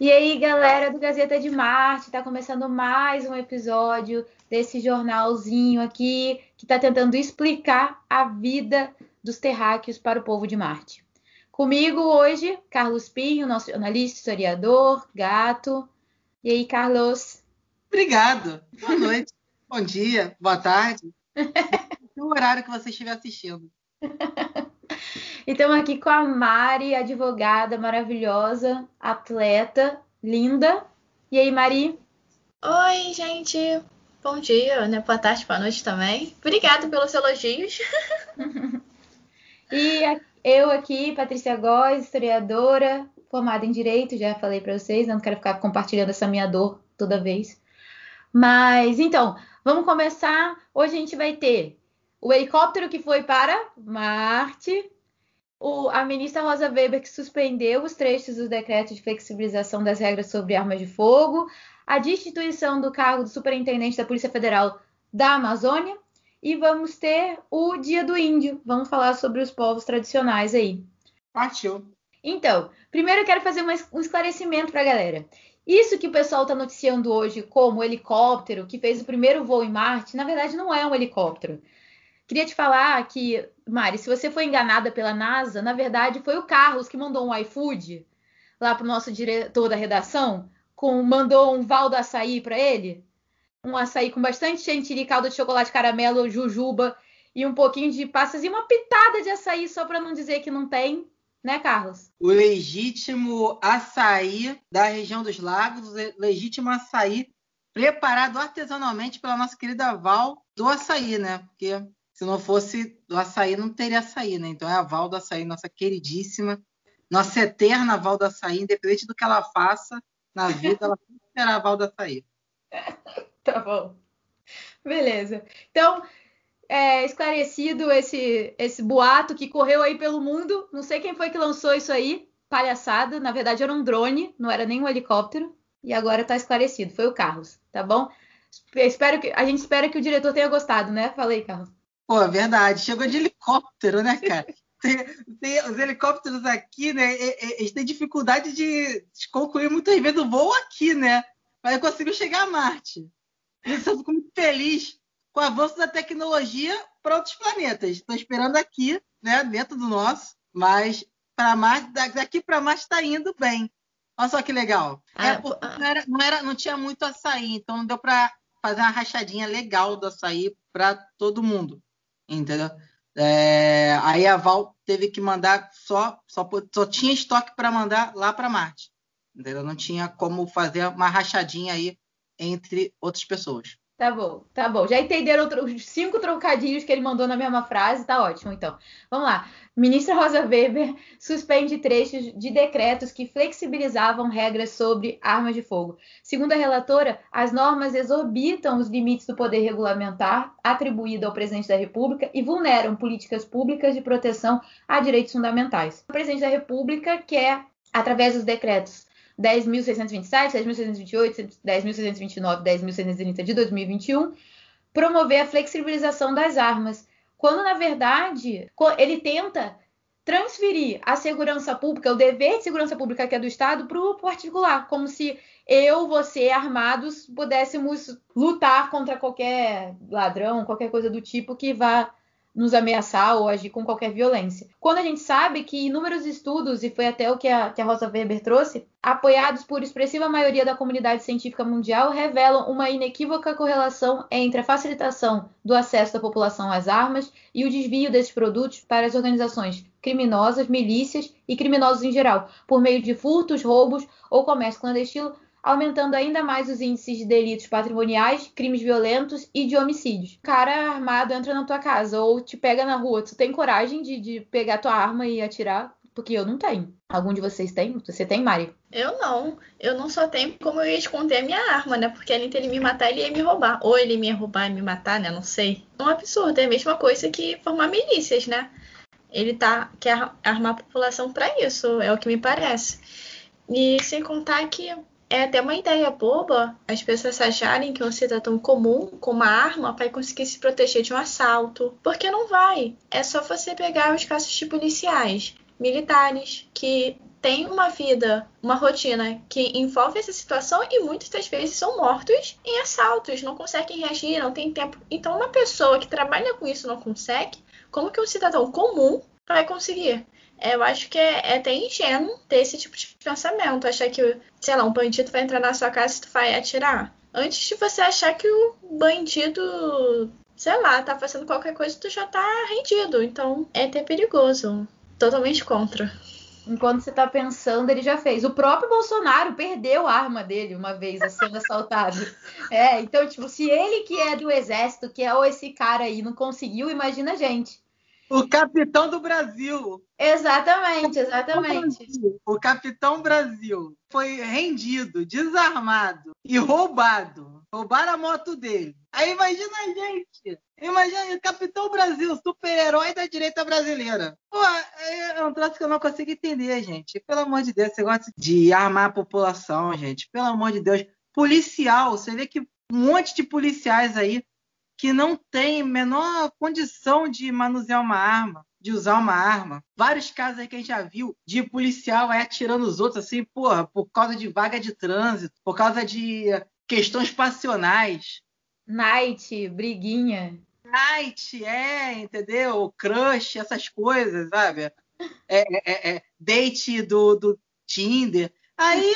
E aí, galera do Gazeta de Marte, está começando mais um episódio desse jornalzinho aqui que está tentando explicar a vida dos terráqueos para o povo de Marte. Comigo hoje, Carlos Pinho, nosso jornalista, historiador, gato. E aí, Carlos? Obrigado. Boa noite, bom dia, boa tarde. o horário que você estiver assistindo. E estamos aqui com a Mari, advogada maravilhosa, atleta, linda. E aí, Mari? Oi, gente. Bom dia, né? Boa tarde, boa noite também. Obrigada pelos elogios. e eu aqui, Patrícia Góes, historiadora, formada em Direito, já falei para vocês, não quero ficar compartilhando essa minha dor toda vez. Mas, então, vamos começar. Hoje a gente vai ter o helicóptero que foi para Marte, o, a ministra Rosa Weber que suspendeu os trechos do decreto de flexibilização das regras sobre armas de fogo, a destituição do cargo do superintendente da Polícia Federal da Amazônia e vamos ter o Dia do Índio. Vamos falar sobre os povos tradicionais aí. Partiu. Então, primeiro eu quero fazer um esclarecimento para a galera. Isso que o pessoal está noticiando hoje como helicóptero que fez o primeiro voo em Marte, na verdade não é um helicóptero. Queria te falar que, Mari, se você foi enganada pela NASA, na verdade foi o Carlos que mandou um iFood lá pro nosso diretor da redação, com mandou um val do açaí para ele, um açaí com bastante chantilly, calda de chocolate caramelo, jujuba e um pouquinho de passas e uma pitada de açaí só para não dizer que não tem, né, Carlos? O legítimo açaí da região dos lagos, o legítimo açaí preparado artesanalmente pela nossa querida Val do açaí, né? Porque se não fosse do açaí, não teria açaí, né? Então é a Val do açaí, nossa queridíssima, nossa eterna Val do açaí, independente do que ela faça na vida, ela sempre será a Val do açaí. tá bom. Beleza. Então, é, esclarecido esse, esse boato que correu aí pelo mundo. Não sei quem foi que lançou isso aí. Palhaçada. Na verdade, era um drone, não era nem um helicóptero. E agora tá esclarecido. Foi o Carlos, tá bom? Espero que, a gente espera que o diretor tenha gostado, né? Falei, Carlos. Pô, é verdade. Chegou de helicóptero, né, cara? Tem, tem, os helicópteros aqui, né? Eles têm dificuldade de, de concluir muitas vezes o voo aqui, né? Mas conseguiu chegar a Marte. Isso eu fico muito feliz com o avanço da tecnologia para outros planetas. Estou esperando aqui, né, dentro do nosso, mas para Marte, daqui para Marte está indo bem. Olha só que legal. Ah, é, não, era, não, era, não tinha muito açaí, então não deu para fazer uma rachadinha legal do açaí para todo mundo entendeu? É, aí a Val teve que mandar só, só, só tinha estoque para mandar lá para Marte, entendeu? Não tinha como fazer uma rachadinha aí entre outras pessoas. Tá bom, tá bom. Já entenderam os cinco trocadilhos que ele mandou na mesma frase, tá ótimo, então. Vamos lá. Ministra Rosa Weber suspende trechos de decretos que flexibilizavam regras sobre armas de fogo. Segundo a relatora, as normas exorbitam os limites do poder regulamentar atribuído ao presidente da República e vulneram políticas públicas de proteção a direitos fundamentais. O presidente da República quer, através dos decretos 10.627, 10.628, 10.629, 10.630 de 2021, promover a flexibilização das armas, quando na verdade ele tenta transferir a segurança pública, o dever de segurança pública que é do Estado, para o particular, como se eu, você, armados, pudéssemos lutar contra qualquer ladrão, qualquer coisa do tipo que vá nos ameaçar ou agir com qualquer violência. Quando a gente sabe que inúmeros estudos, e foi até o que a, que a Rosa Weber trouxe, apoiados por expressiva maioria da comunidade científica mundial, revelam uma inequívoca correlação entre a facilitação do acesso da população às armas e o desvio desses produtos para as organizações criminosas, milícias e criminosos em geral, por meio de furtos, roubos ou comércio clandestino aumentando ainda mais os índices de delitos patrimoniais, crimes violentos e de homicídios. O cara armado entra na tua casa ou te pega na rua. Tu tem coragem de, de pegar tua arma e atirar? Porque eu não tenho. Algum de vocês tem? Você tem, Mari? Eu não. Eu não só tenho como eu ia esconder a minha arma, né? Porque além de ele me matar, ele ia me roubar. Ou ele me roubar e me matar, né? Não sei. É um absurdo. É a mesma coisa que formar milícias, né? Ele tá quer armar a população para isso, é o que me parece. E sem contar que é até uma ideia boba as pessoas acharem que um cidadão comum com uma arma vai conseguir se proteger de um assalto. Porque não vai. É só você pegar os casos de policiais militares que têm uma vida, uma rotina que envolve essa situação e muitas das vezes são mortos em assaltos, não conseguem reagir, não tem tempo. Então, uma pessoa que trabalha com isso não consegue, como que um cidadão comum vai conseguir? Eu acho que é, é até ingênuo ter esse tipo de pensamento, achar que, sei lá, um bandido vai entrar na sua casa e tu vai atirar. Antes de você achar que o bandido, sei lá, tá fazendo qualquer coisa, tu já tá rendido. Então, é até perigoso. Totalmente contra. Enquanto você tá pensando, ele já fez. O próprio Bolsonaro perdeu a arma dele uma vez sendo assaltado. É, então, tipo, se ele que é do exército, que é esse cara aí, não conseguiu, imagina a gente. O capitão do Brasil. Exatamente, exatamente. O capitão Brasil foi rendido, desarmado e roubado. Roubaram a moto dele. Aí imagina a gente. Imagina o Capitão Brasil, super-herói da direita brasileira. Pô, é um troço que eu não consigo entender, gente. Pelo amor de Deus, você gosta de armar a população, gente. Pelo amor de Deus. Policial, você vê que um monte de policiais aí que não tem menor condição de manusear uma arma, de usar uma arma. Vários casos aí que a gente já viu de policial aí atirando os outros assim, porra, por causa de vaga de trânsito, por causa de questões passionais. Night, briguinha. Night, é, entendeu? Crush, essas coisas, sabe? É, é, é, é date do, do Tinder. Aí,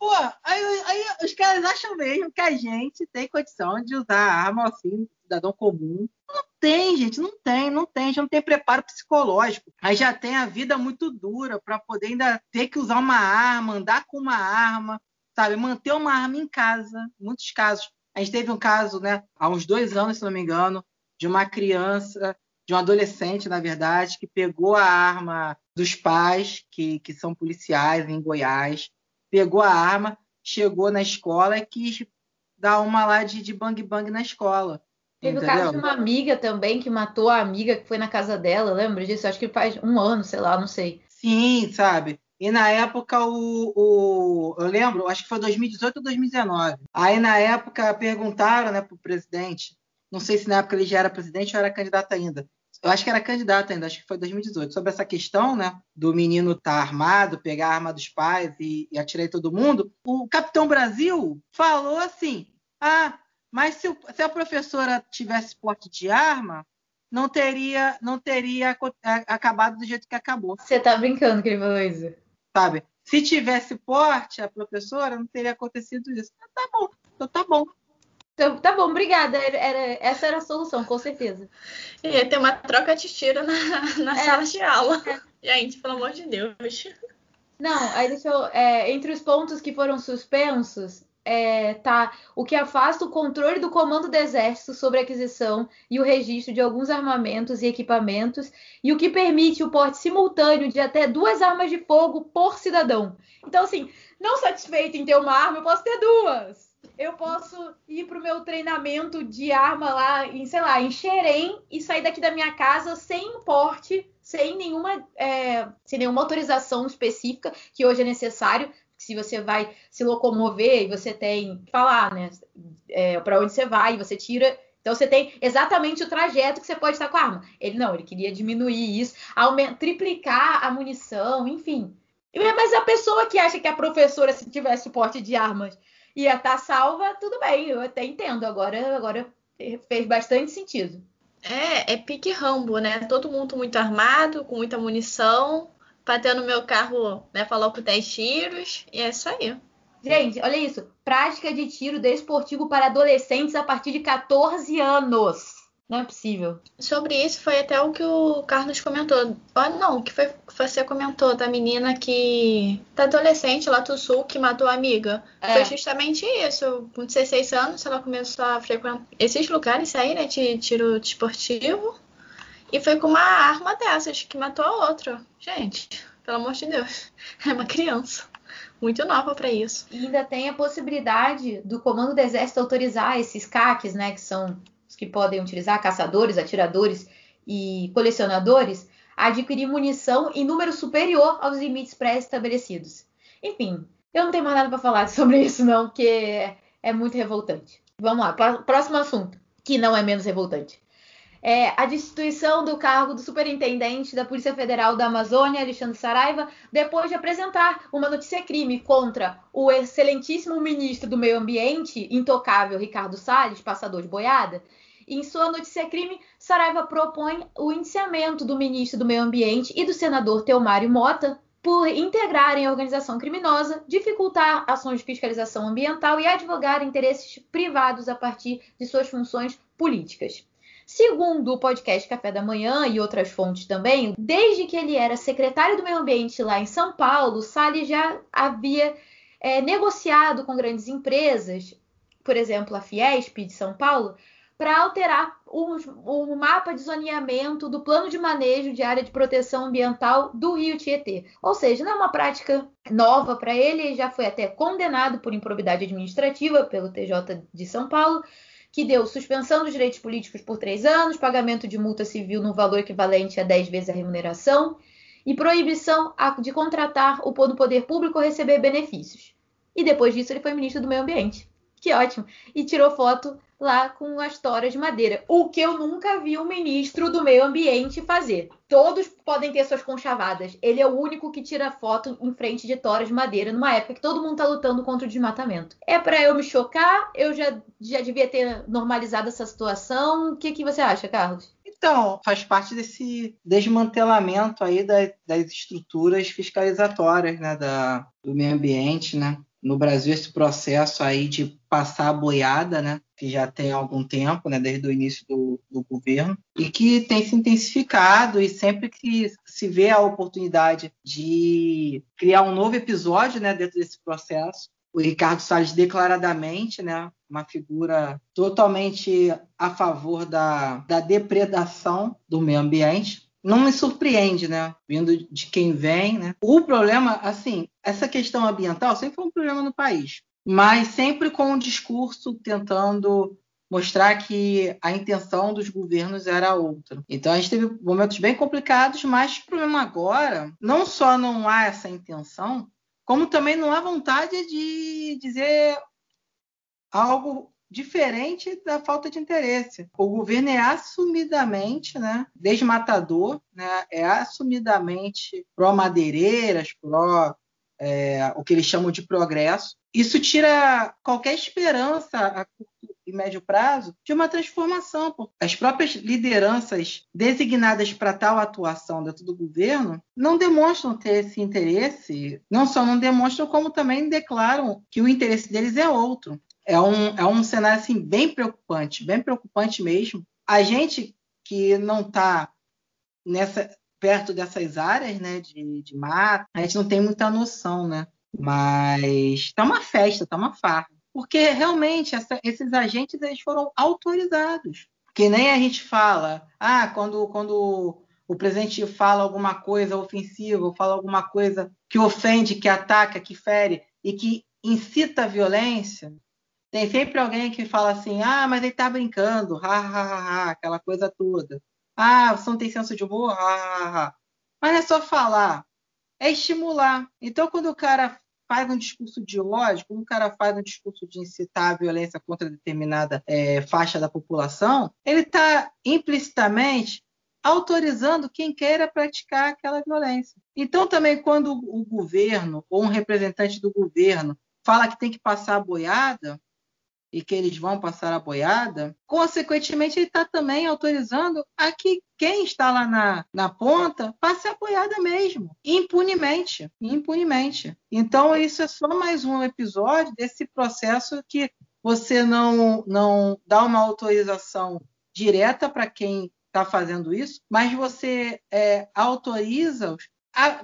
pô, aí, aí, os caras acham mesmo que a gente tem condição de usar arma assim, cidadão comum. Não tem, gente, não tem, não tem. Gente não tem preparo psicológico. Aí já tem a vida muito dura para poder ainda ter que usar uma arma, andar com uma arma, sabe? Manter uma arma em casa. Muitos casos. A gente teve um caso, né, há uns dois anos, se não me engano, de uma criança, de um adolescente, na verdade, que pegou a arma dos pais, que, que são policiais em Goiás, pegou a arma, chegou na escola e quis dar uma lá de, de bang bang na escola. Teve o caso de uma amiga também que matou a amiga que foi na casa dela, lembra disso? Acho que faz um ano, sei lá, não sei. Sim, sabe? E na época, o, o, eu lembro, acho que foi 2018 ou 2019. Aí na época perguntaram né, para o presidente, não sei se na época ele já era presidente ou era candidato ainda. Eu acho que era candidato ainda, acho que foi 2018, sobre essa questão, né, do menino estar tá armado, pegar a arma dos pais e, e atirar em todo mundo. O Capitão Brasil falou assim: ah, mas se, se a professora tivesse porte de arma, não teria, não teria acabado do jeito que acabou. Você tá brincando que ele falou isso? Sabe? Se tivesse porte, a professora, não teria acontecido isso. Ah, tá bom, então tá bom. Então, tá bom, obrigada. Era, era, essa era a solução, com certeza. Ia ter uma troca de tiro na, na é. sala de aula. É. Gente, pelo amor de Deus. Não, aí deixa eu. É, entre os pontos que foram suspensos, é, tá o que afasta o controle do comando do exército sobre a aquisição e o registro de alguns armamentos e equipamentos e o que permite o porte simultâneo de até duas armas de fogo por cidadão. Então, assim, não satisfeito em ter uma arma, eu posso ter duas. Eu posso ir para o meu treinamento de arma lá em, sei lá, em Xerém e sair daqui da minha casa sem porte, sem nenhuma, é, sem nenhuma autorização específica que hoje é necessário se você vai se locomover e você tem que falar, né? É, para onde você vai, você tira. Então você tem exatamente o trajeto que você pode estar com a arma. Ele não, ele queria diminuir isso, aumentar, triplicar a munição, enfim. Mas a pessoa que acha que a professora, se tivesse suporte de armas, ia estar salva, tudo bem, eu até entendo. Agora, agora fez bastante sentido. É, é pique Rambo, né? Todo mundo muito armado, com muita munição bater no meu carro, né? Falou com 10 tiros. E é isso aí. Gente, olha isso. Prática de tiro desportivo para adolescentes a partir de 14 anos. Não é possível. Sobre isso foi até o que o Carlos comentou. Oh, não, o que foi você comentou da menina que. da adolescente lá do sul que matou a amiga. É. Foi justamente isso. Com 16 anos, ela começou a frequentar esses lugares aí, né? De tiro desportivo. E foi com uma arma dessas que matou a outra. Gente, pelo amor de Deus. É uma criança. Muito nova para isso. E ainda tem a possibilidade do comando do exército autorizar esses CACs, né? Que são os que podem utilizar caçadores, atiradores e colecionadores, a adquirir munição em número superior aos limites pré-estabelecidos. Enfim, eu não tenho mais nada para falar sobre isso, não, porque é muito revoltante. Vamos lá, próximo assunto, que não é menos revoltante. é, a destituição do cargo do superintendente da Polícia Federal da Amazônia, Alexandre Saraiva, depois de apresentar uma notícia-crime contra o excelentíssimo ministro do Meio Ambiente, intocável Ricardo Salles, passador de boiada. Em sua notícia-crime, Saraiva propõe o indiciamento do ministro do Meio Ambiente e do senador Teomário Mota por integrarem a organização criminosa, dificultar ações de fiscalização ambiental e advogar interesses privados a partir de suas funções políticas. Segundo o podcast Café da Manhã e outras fontes também, desde que ele era secretário do Meio Ambiente lá em São Paulo, Salles já havia é, negociado com grandes empresas, por exemplo, a Fiesp de São Paulo, para alterar o, o, mapa de zoneamento do plano de manejo de área de proteção ambiental do Rio Tietê. Ou seja, não é uma prática nova para ele, ele já foi até condenado por improbidade administrativa pelo TJ de São Paulo que deu suspensão dos direitos políticos por três anos, pagamento de multa civil no valor equivalente a 10 vezes a remuneração e proibição de contratar o poder público ou receber benefícios. E depois disso ele foi ministro do Meio Ambiente. Que ótimo! E tirou foto lá com as toras de madeira. O que eu nunca vi um ministro do meio ambiente fazer. Todos podem ter suas conchavadas. Ele é o único que tira foto em frente de toras de madeira numa época que todo mundo tá lutando contra o desmatamento. É para eu me chocar? Eu já, já devia ter normalizado essa situação. O que, que você acha, Carlos? Então, faz parte desse desmantelamento aí das, das estruturas fiscalizatórias né, da, do meio ambiente, né? no Brasil esse processo aí de passar a boiada, né, que já tem algum tempo, né, desde o início do, do, governo, e que tem se intensificado e sempre que se vê a oportunidade de criar um novo episódio, né, dentro desse processo, o Ricardo Salles declaradamente, né, uma figura totalmente a favor da, da depredação do meio ambiente, não me surpreende, né? Vindo de quem vem, né? O problema, assim, essa questão ambiental sempre foi um problema no país, mas sempre com o um discurso tentando mostrar que a intenção dos governos era outra. Então a gente teve momentos bem complicados, mas o problema agora não só não há essa intenção, como também não há vontade de dizer algo diferente da falta de interesse. O governo é assumidamente né, desmatador, né, é assumidamente pró-madeireiras, pró é, o que eles chamam de progresso. Isso tira qualquer esperança a curto e médio prazo de uma transformação. As próprias lideranças designadas para tal atuação dentro do governo não demonstram ter esse interesse, não só não demonstram, como também declaram que o interesse deles é outro é um, é um cenário assim, bem preocupante, bem preocupante mesmo. A gente que não está nessa perto dessas áreas né, de, de mato, a gente não tem muita noção, né? Mas está uma festa, está uma farra. Porque realmente essa, esses agentes eles foram autorizados. Que nem a gente fala, ah, quando, quando o presidente fala alguma coisa ofensiva, fala alguma coisa que ofende, que ataca, que fere e que incita a violência, tem sempre alguém que fala assim: ah, mas ele tá brincando, ha, ha, ha, ha aquela coisa toda. Ah, você não tem senso de humor, ha, ha, ha. Mas não é só falar, é estimular. Então, quando o cara faz um discurso de ódio, quando o cara faz um discurso de incitar a violência contra determinada é, faixa da população, ele está implicitamente autorizando quem queira praticar aquela violência. Então, também, quando o governo ou um representante do governo fala que tem que passar a boiada, e que eles vão passar a boiada, consequentemente ele está também autorizando a que quem está lá na, na ponta passe a boiada mesmo, impunemente, impunemente. Então isso é só mais um episódio desse processo que você não, não dá uma autorização direta para quem está fazendo isso, mas você é, autoriza-os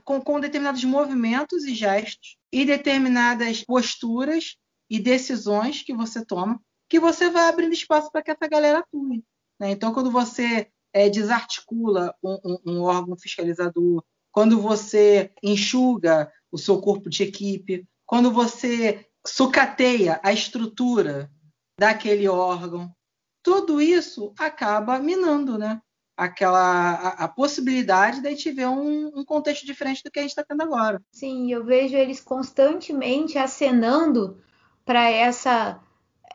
com, com determinados movimentos e gestos e determinadas posturas e decisões que você toma, que você vai abrindo espaço para que essa galera atue. Né? Então, quando você é, desarticula um, um, um órgão fiscalizador, quando você enxuga o seu corpo de equipe, quando você sucateia a estrutura daquele órgão, tudo isso acaba minando, né? Aquela a, a possibilidade de a gente ver um, um, contexto diferente do que a gente está tendo agora. Sim, eu vejo eles constantemente acenando para essa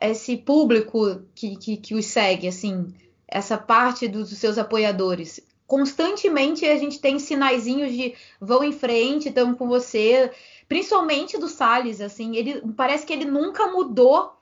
esse público que, que, que, os segue, assim, essa parte dos seus apoiadores? Constantemente a gente tem sinaizinhos de vão em frente, estamos com você, principalmente do Salles, assim, ele parece que ele nunca mudou,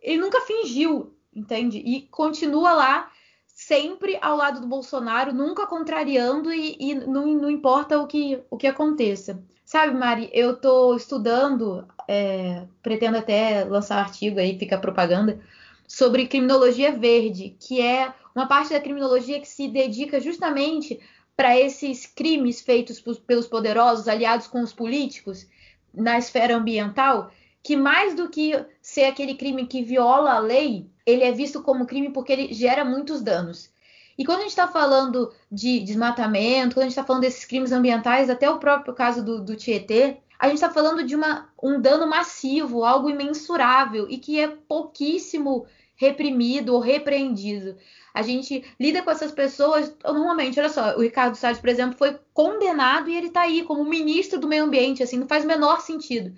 ele nunca fingiu, entende? E continua lá sempre ao lado do Bolsonaro, nunca contrariando e, e não, não, importa o que, o que aconteça. Sabe, Mari, eu estou estudando, é, pretendo até lançar um artigo aí, fica propaganda, sobre criminologia verde, que é uma parte da criminologia que se dedica justamente para esses crimes feitos pelos poderosos, aliados com os políticos, na esfera ambiental, que mais do que ser aquele crime que viola a lei, ele é visto como crime porque ele gera muitos danos. E quando a gente está falando de desmatamento, quando a gente está falando desses crimes ambientais, até o próprio caso do, do Tietê, a gente está falando de uma, um dano massivo, algo imensurável e que é pouquíssimo reprimido ou repreendido. A gente lida com essas pessoas normalmente. Olha só, o Ricardo Salles, por exemplo, foi condenado e ele está aí como ministro do meio ambiente. Assim, não faz o menor sentido.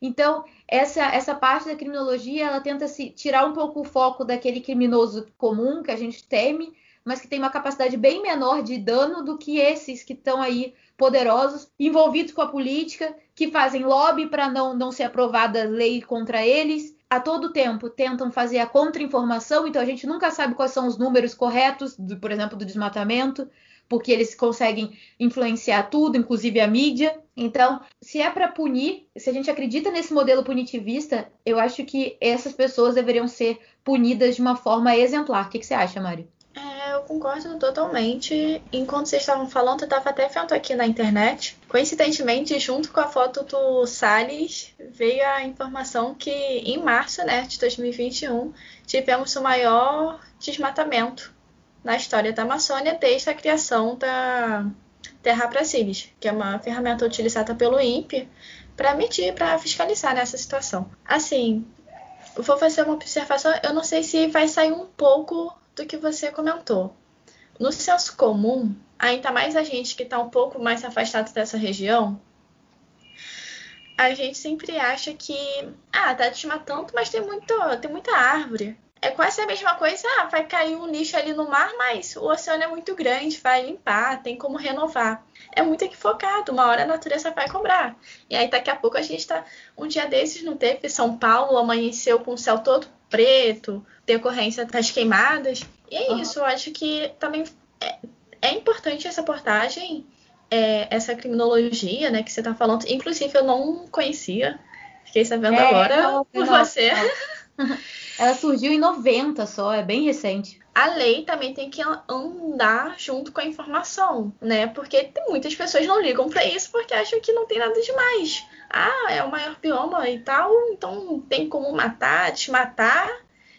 Então, essa, essa parte da criminologia, ela tenta se tirar um pouco o foco daquele criminoso comum que a gente teme mas que tem uma capacidade bem menor de dano do que esses que estão aí poderosos, envolvidos com a política, que fazem lobby para não, não ser aprovada lei contra eles. A todo tempo tentam fazer a contra-informação, então a gente nunca sabe quais são os números corretos, do, por exemplo, do desmatamento, porque eles conseguem influenciar tudo, inclusive a mídia. Então, se é para punir, se a gente acredita nesse modelo punitivista, eu acho que essas pessoas deveriam ser punidas de uma forma exemplar. O que, que você acha, Mário? Eu concordo totalmente. Enquanto vocês estavam falando, eu estava até vendo aqui na internet. Coincidentemente, junto com a foto do Salles, veio a informação que em março né, de 2021 tivemos o maior desmatamento na história da Amazônia desde a criação da Terra Pracilis, que é uma ferramenta utilizada pelo INPE para medir, para fiscalizar nessa situação. Assim, vou fazer uma observação, eu não sei se vai sair um pouco do que você comentou. No senso comum, ainda mais a gente que está um pouco mais afastado dessa região, a gente sempre acha que, ah, tá desmatando, mas tem, muito, tem muita árvore. É quase a mesma coisa, ah, vai cair um lixo ali no mar, mas o oceano é muito grande, vai limpar, tem como renovar. É muito equivocado, uma hora a natureza vai cobrar. E aí daqui a pouco a gente tá. Um dia desses não teve São Paulo, amanheceu com o céu todo preto, decorrência das queimadas. E é uhum. isso, eu acho que também é, é importante essa portagem, é, essa criminologia, né, que você está falando. Inclusive, eu não conhecia, fiquei sabendo é, agora não, por não, você. Não. Ela surgiu em 90 só, é bem recente. A lei também tem que andar junto com a informação, né? Porque muitas pessoas não ligam para isso porque acham que não tem nada demais. Ah, é o maior bioma e tal, então tem como matar, desmatar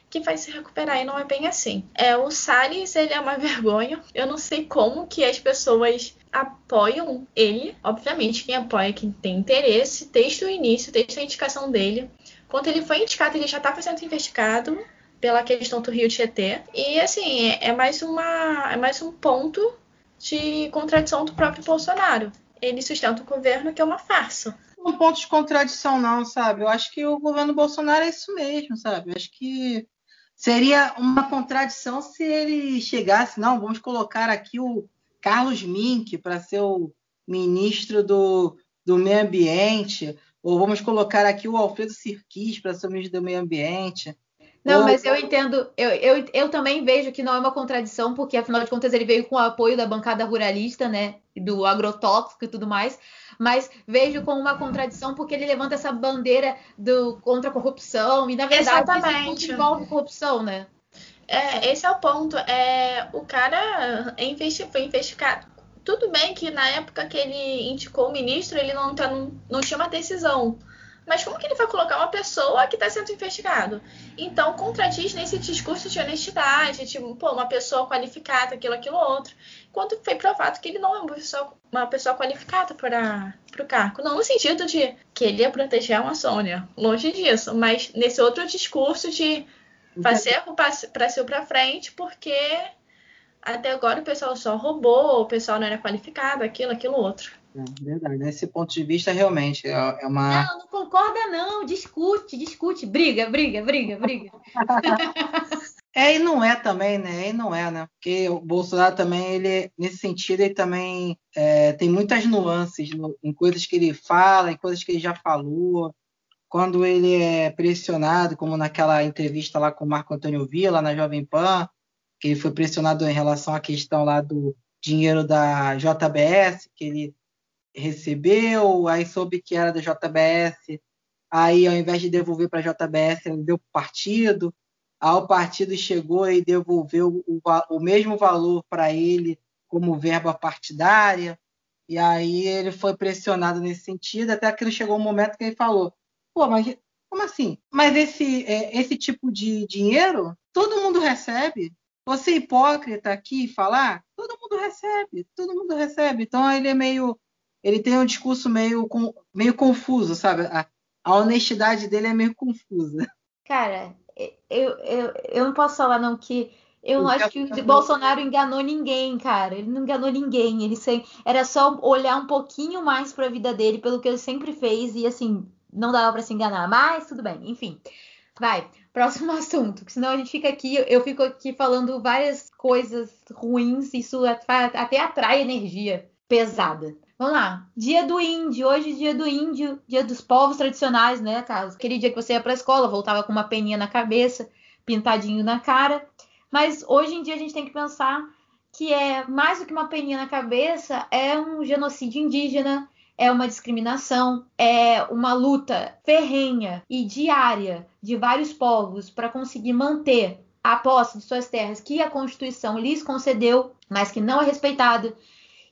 que vai se recuperar e não é bem assim. É, o Salles, ele é uma vergonha. Eu não sei como que as pessoas apoiam ele. Obviamente, quem apoia quem tem interesse, desde o início, desde a indicação dele. Quando ele foi indicado, ele já estava sendo investigado pela questão do Rio Tietê. E assim, é mais uma é mais um ponto de contradição do próprio Bolsonaro. Ele sustenta o governo que é uma farsa. Um ponto de contradição não, sabe? Eu acho que o governo Bolsonaro é isso mesmo, sabe? Eu acho que Seria uma contradição se ele chegasse, não, vamos colocar aqui o Carlos Mink para ser o ministro do, do Meio Ambiente, ou vamos colocar aqui o Alfredo Sirquis para ser o ministro do Meio Ambiente. Não, mas eu entendo, eu, eu, eu também vejo que não é uma contradição, porque afinal de contas ele veio com o apoio da bancada ruralista, né? Do agrotóxico e tudo mais. Mas vejo como uma contradição porque ele levanta essa bandeira do contra a corrupção, e na verdade Exatamente. isso envolve corrupção, né? É, esse é o ponto. É, o cara foi investigado. Tudo bem que na época que ele indicou o ministro, ele não, tá, não, não tinha uma decisão. Mas como que ele vai colocar uma pessoa que está sendo investigado? Então, contradiz nesse discurso de honestidade, tipo, pô, uma pessoa qualificada, aquilo, aquilo, outro. Quando foi provado que ele não é uma pessoa, uma pessoa qualificada para o cargo. Não no sentido de que ele ia proteger a Amazônia, longe disso, mas nesse outro discurso de fazer o Brasil para frente, porque até agora o pessoal só roubou, o pessoal não era qualificado, aquilo, aquilo, outro. É, verdade. Nesse ponto de vista, realmente, é, é uma. Não, não concorda, não. Discute, discute. Briga, briga, briga, briga. É e não é também, né? E não é, né? Porque o Bolsonaro também, ele, nesse sentido, ele também é, tem muitas nuances no, em coisas que ele fala, em coisas que ele já falou. Quando ele é pressionado, como naquela entrevista lá com o Marco Antônio Villa, na Jovem Pan, que ele foi pressionado em relação à questão lá do dinheiro da JBS, que ele recebeu, aí soube que era da JBS, aí ao invés de devolver para a JBS, ele deu para o partido ao partido chegou e devolveu o, o mesmo valor para ele como verba partidária, e aí ele foi pressionado nesse sentido, até que chegou um momento que ele falou: pô, mas como assim? Mas esse, é, esse tipo de dinheiro todo mundo recebe. Você é hipócrita aqui falar, todo mundo recebe, todo mundo recebe. Então ele é meio, ele tem um discurso meio, meio confuso, sabe? A, a honestidade dele é meio confusa. Cara, eu, eu, eu não posso falar não que eu não acho que o Bolsonaro enganou ninguém, cara. Ele não enganou ninguém. Ele sempre, era só olhar um pouquinho mais para a vida dele, pelo que ele sempre fez e assim não dava para se enganar. Mas tudo bem, enfim. Vai, próximo assunto, senão a gente fica aqui, eu fico aqui falando várias coisas ruins, isso até atrai energia pesada. Vamos lá. Dia do índio. Hoje, dia do índio, dia dos povos tradicionais, né, Carlos? Aquele dia que você ia para a escola, voltava com uma peninha na cabeça, pintadinho na cara. Mas hoje em dia a gente tem que pensar que é mais do que uma peninha na cabeça, é um genocídio indígena, é uma discriminação, é uma luta ferrenha e diária de vários povos para conseguir manter a posse de suas terras que a Constituição lhes concedeu, mas que não é respeitado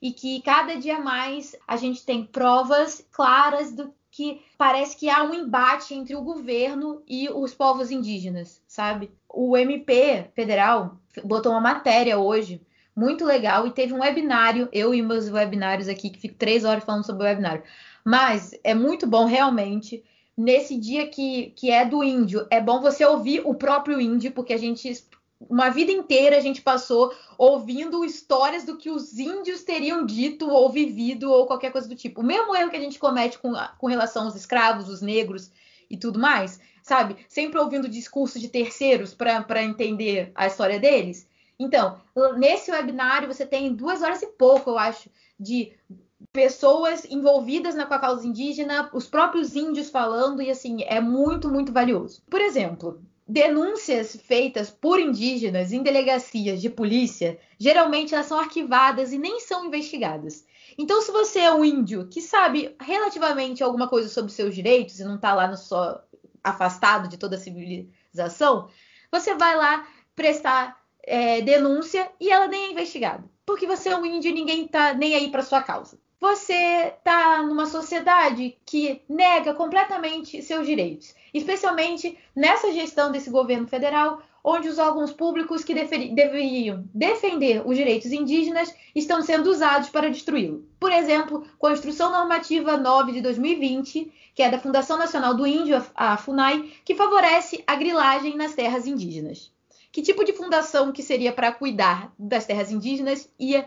e que cada dia mais a gente tem provas claras do que parece que há um embate entre o governo e os povos indígenas, sabe? O MP federal botou uma matéria hoje muito legal e teve um webinário, eu e meus webinários aqui, que fico três horas falando sobre o webinário. Mas é muito bom, realmente. Nesse dia que, que é do índio, é bom você ouvir o próprio índio, porque a gente uma vida inteira a gente passou ouvindo histórias do que os índios teriam dito ou vivido ou qualquer coisa do tipo. O mesmo erro que a gente comete com, com relação aos escravos, os negros e tudo mais, sabe? Sempre ouvindo discursos de terceiros para entender a história deles. Então, nesse webinário você tem duas horas e pouco, eu acho, de pessoas envolvidas na causa indígena, os próprios índios falando, e assim, é muito, muito valioso. Por exemplo, denúncias feitas por indígenas em delegacias de polícia, geralmente elas são arquivadas e nem são investigadas. Então, se você é um índio que sabe relativamente alguma coisa sobre seus direitos e não está lá no só afastado de toda a civilização, você vai lá prestar é, denúncia e ela nem é investigada. Porque você é um índio e ninguém está nem aí para sua causa. Você está numa sociedade que nega completamente seus direitos especialmente nessa gestão desse governo federal, onde os órgãos públicos que deveriam defender os direitos indígenas estão sendo usados para destruí-lo. Por exemplo, com a Instrução Normativa 9 de 2020, que é da Fundação Nacional do Índio, a FUNAI, que favorece a grilagem nas terras indígenas. Que tipo de fundação que seria para cuidar das terras indígenas ia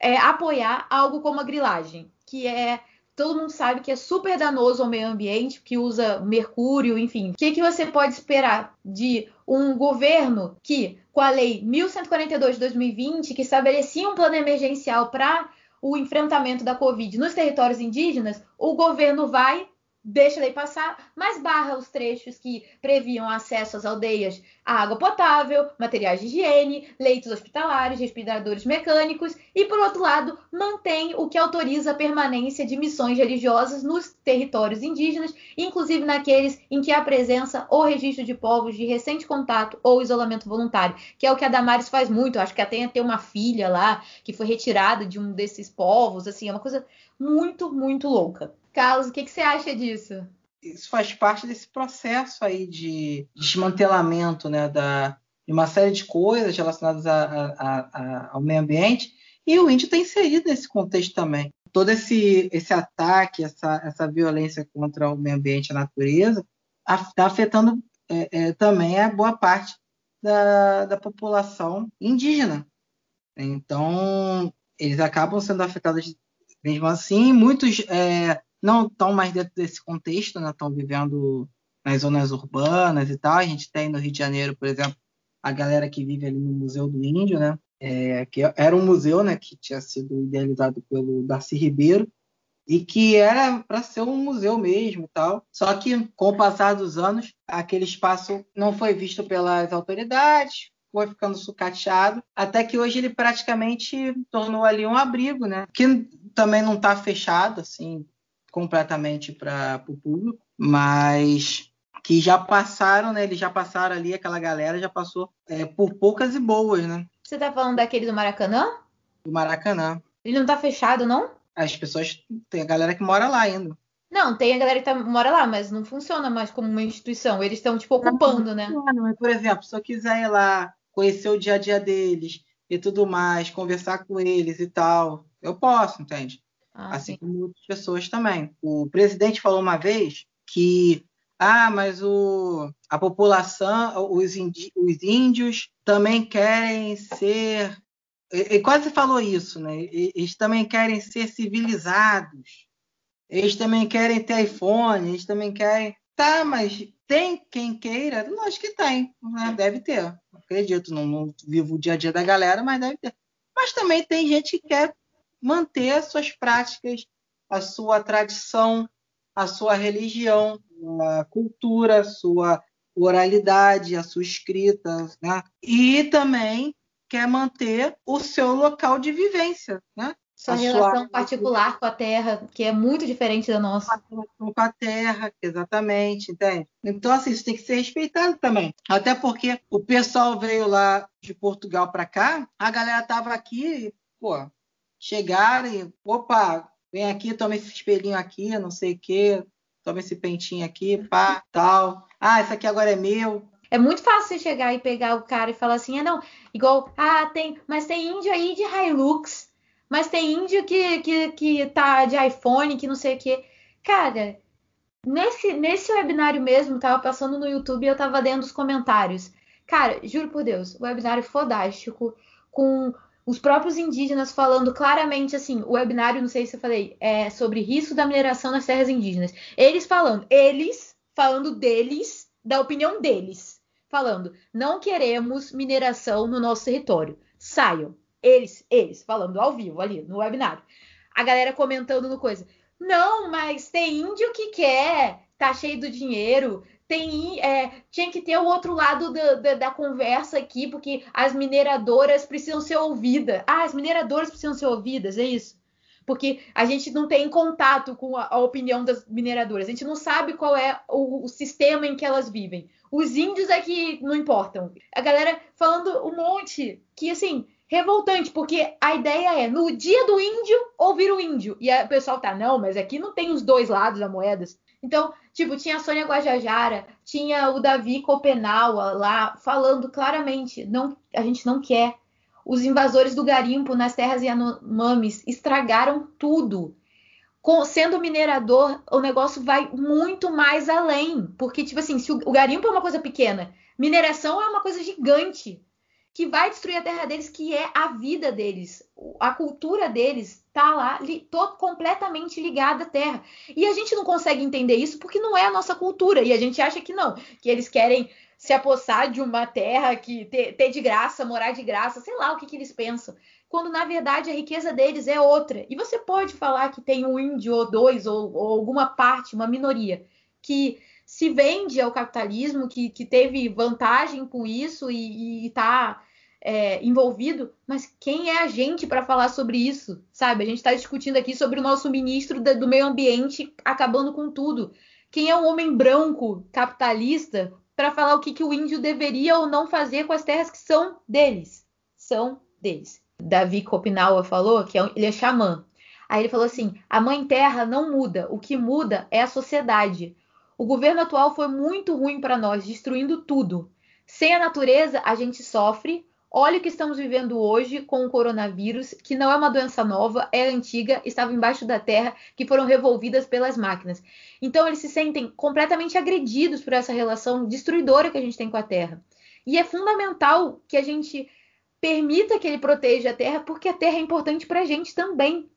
é, apoiar algo como a grilagem, que é todo mundo sabe que é super danoso ao meio ambiente, que usa mercúrio, enfim. O que, que você pode esperar de um governo que, com a Lei 1142 de 2020, que estabelecia um plano emergencial para o enfrentamento da Covid nos territórios indígenas, o governo vai deixa a lei passar, mas barra os trechos que previam acesso às aldeias a água potável, materiais de higiene, leitos hospitalares, respiradores mecânicos e, por outro lado, mantém o que autoriza a permanência de missões religiosas nos territórios indígenas, inclusive naqueles em que há presença ou registro de povos de recente contato ou isolamento voluntário, que é o que a Damares faz muito. Acho que até tem uma filha lá que foi retirada de um desses povos, assim, é uma coisa muito, muito louca. Carlos, o que, que você acha disso? Isso faz parte desse processo aí de desmantelamento né, da, de uma série de coisas relacionadas a, a, a, ao meio ambiente, e o índio está inserido nesse contexto também. Todo esse, esse ataque, essa, essa violência contra o meio ambiente e a natureza, está afetando é, é, também a boa parte da, da população indígena. Então, eles acabam sendo afetados mesmo assim. Muitos é, não estão mais dentro desse contexto, né? Estão vivendo nas zonas urbanas e tal. A gente tem no Rio de Janeiro, por exemplo, a galera que vive ali no Museu do Índio, né? É, que era um museu, né, que tinha sido idealizado pelo Darcy Ribeiro e que era para ser um museu mesmo e tal. Só que com o passar dos anos, aquele espaço não foi visto pelas autoridades, foi ficando sucateado, até que hoje ele praticamente tornou ali um abrigo, né? Que também não está fechado assim completamente para o público, mas que já passaram, né? Eles já passaram ali, aquela galera já passou é, por poucas e boas, né? Você tá falando daquele do Maracanã? Do Maracanã. Ele não tá fechado, não? As pessoas. Tem a galera que mora lá ainda. Não, tem a galera que tá, mora lá, mas não funciona mais como uma instituição. Eles estão, tipo, ocupando, né? não? Mas, por exemplo, se eu quiser ir lá, conhecer o dia a dia deles e tudo mais, conversar com eles e tal, eu posso, entende? Ah, assim sim. como outras pessoas também. O presidente falou uma vez que ah, mas o, a população, os, indi, os índios também querem ser. Ele quase falou isso, né? Eles também querem ser civilizados. Eles também querem ter iPhone, eles também querem. Tá, mas tem quem queira? Acho que tem, né? deve ter. Acredito, não, não vivo o dia a dia da galera, mas deve ter. Mas também tem gente que quer manter as suas práticas, a sua tradição, a sua religião, a cultura, a sua oralidade, a sua escrita, né? E também quer manter o seu local de vivência, né? Sua a relação sua... particular com a terra, que é muito diferente da nossa. Com a terra, exatamente, entende? Então, assim, isso tem que ser respeitado também. Até porque o pessoal veio lá de Portugal para cá, a galera tava aqui, pô, chegaram e, opa, vem aqui, toma esse espelhinho aqui, não sei o quê, toma esse pentinho aqui, pá, tal. Ah, esse aqui agora é meu. É muito fácil você chegar e pegar o cara e falar assim, ah, não, igual, ah, tem, mas tem índio aí de Hilux, mas tem índio que, que, que tá de iPhone, que não sei o quê. Cara, nesse, nesse webinário mesmo, tava passando no YouTube e eu tava lendo os comentários. Cara, juro por Deus, webinário fodástico, com os próprios indígenas falando claramente assim, o webinário, não sei se eu falei, é sobre risco da mineração nas terras indígenas. Eles falando, eles falando deles, da opinião deles, falando, não queremos mineração no nosso território. Saiam. Eles, eles, falando ao vivo ali no webinário. A galera comentando no coisa. Não, mas tem índio que quer, tá cheio do dinheiro, tem, é, tinha que ter o outro lado da, da, conversa aqui, porque as mineradoras precisam ser ouvidas. Ah, as mineradoras precisam ser ouvidas, é isso? Porque a gente não tem contato com a, a opinião das mineradoras, a gente não sabe qual é o, o, sistema em que elas vivem. Os índios é que não importam. A galera falando um monte que, assim, revoltante, porque a ideia é, no dia do índio, ouvir o índio. E o pessoal tá, não, mas aqui não tem os dois lados da moeda. Então, tipo, tinha a Sônia Guajajara, tinha o Davi Copenaua lá falando claramente, não, a gente não quer. Os invasores do garimpo nas terras Yanomamis estragaram tudo. Com, sendo minerador, o negócio vai muito mais além. Porque, tipo assim, se o, o garimpo é uma coisa pequena, mineração é uma coisa gigante que vai destruir a terra deles, que é a vida deles, a cultura deles tá lá li, completamente ligada à terra. E a gente não consegue entender isso porque não é a nossa cultura e a gente acha que não, que eles querem se apossar de uma terra que ter, ter de graça, morar de graça, sei lá o que, que eles pensam. Quando na verdade a riqueza deles é outra. E você pode falar que tem um índio ou dois ou, ou alguma parte, uma minoria que se vende ao capitalismo, que, que teve vantagem com isso e está é, envolvido, mas quem é a gente para falar sobre isso? Sabe? A gente está discutindo aqui sobre o nosso ministro do meio ambiente acabando com tudo. Quem é o homem branco capitalista para falar o que, que o índio deveria ou não fazer com as terras que são deles? São deles. Davi Kopinawa falou que é ele é xamã. Aí ele falou assim: a mãe terra não muda, o que muda é a sociedade. O governo atual foi muito ruim para nós, destruindo tudo. Sem a natureza, a gente sofre. Olha o que estamos vivendo hoje com o coronavírus, que não é uma doença nova, é antiga, estava embaixo da terra, que foram revolvidas pelas máquinas. Então, eles se sentem completamente agredidos por essa relação destruidora que a gente tem com a terra. E é fundamental que a gente permita que ele proteja a terra, porque a terra é importante para a gente também.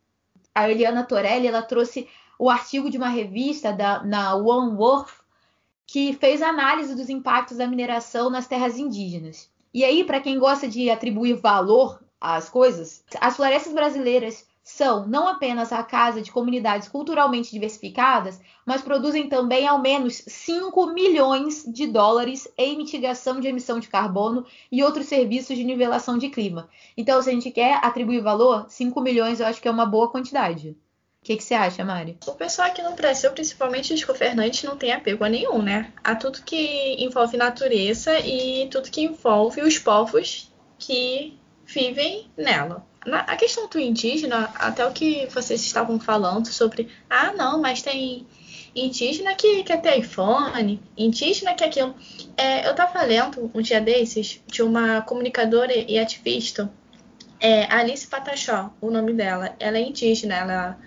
A Eliana Torelli ela trouxe o artigo de uma revista da, na One Worth que fez análise dos impactos da mineração nas terras indígenas. E aí, para quem gosta de atribuir valor às coisas, as florestas brasileiras são não apenas a casa de comunidades culturalmente diversificadas, mas produzem também ao menos 5 milhões de dólares em mitigação de emissão de carbono e outros serviços de nivelação de clima. Então, se a gente quer atribuir valor, 5 milhões eu acho que é uma boa quantidade. O que, você acha, Mari? O pessoal aqui no Brasil, principalmente os governantes, não tem apego a nenhum, né? A tudo que envolve natureza e tudo que envolve os povos que vivem nela. Na, a questão do indígena, até o que vocês estavam falando sobre, ah, não, mas tem indígena que quer ter iPhone, indígena que aquilo. É, eu tava lendo um dia desses de uma comunicadora e ativista, é, Alice Patachó, o nome dela. Ela é indígena, ela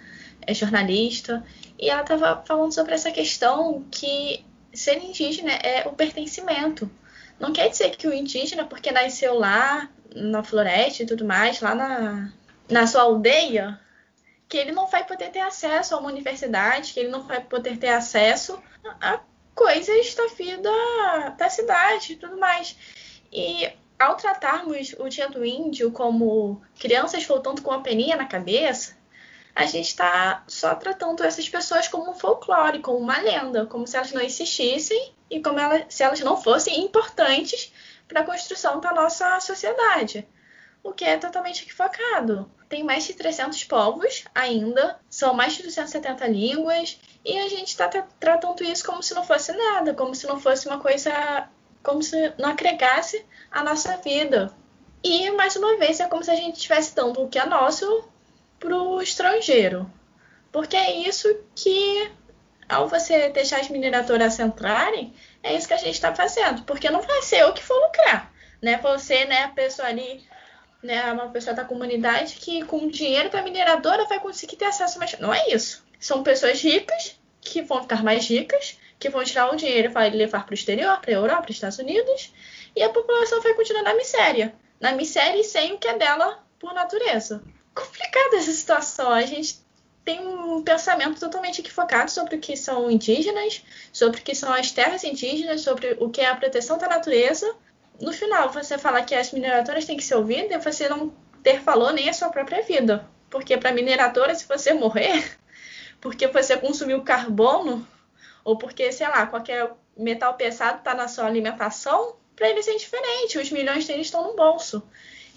é jornalista, e ela tava falando sobre essa questão que ser indígena é o pertencimento. Não quer dizer que o indígena, porque nasceu lá, na floresta e tudo mais, lá na, na sua aldeia, que ele não vai poder ter acesso a uma universidade, que ele não vai poder ter acesso a coisas da vida da cidade e tudo mais. E ao tratarmos o Dia do Índio como crianças voltando com uma peninha na cabeça, a gente está só tratando essas pessoas como um folclore, como uma lenda, como se elas não existissem e como elas, se elas não fossem importantes para a construção da nossa sociedade, o que é totalmente equivocado. Tem mais de 300 povos ainda, são mais de 270 línguas, e a gente está tratando isso como se não fosse nada, como se não fosse uma coisa, como se não agregasse a nossa vida. E, mais uma vez, é como se a gente estivesse dando o que é nosso para o estrangeiro. Porque é isso que, ao você deixar as mineradoras entrarem, é isso que a gente está fazendo, porque não vai ser eu que for lucrar, né? Você, né, a pessoa ali, né, uma pessoa da comunidade que com dinheiro da mineradora vai conseguir ter acesso mais. Não é isso. São pessoas ricas que vão ficar mais ricas, que vão tirar o dinheiro e levar para o exterior, para a Europa, para os Estados Unidos, e a população vai continuar na miséria, na miséria e sem o que é dela por natureza. Complicada essa situação. A gente tem um pensamento totalmente equivocado sobre o que são indígenas, sobre o que são as terras indígenas, sobre o que é a proteção da natureza. No final, você falar que as mineradoras têm que ser ouvidas e você não ter valor nem a sua própria vida. Porque para mineradora, se você morrer, porque você consumiu carbono, ou porque, sei lá, qualquer metal pesado está na sua alimentação, para eles é diferente. Os milhões deles estão no bolso.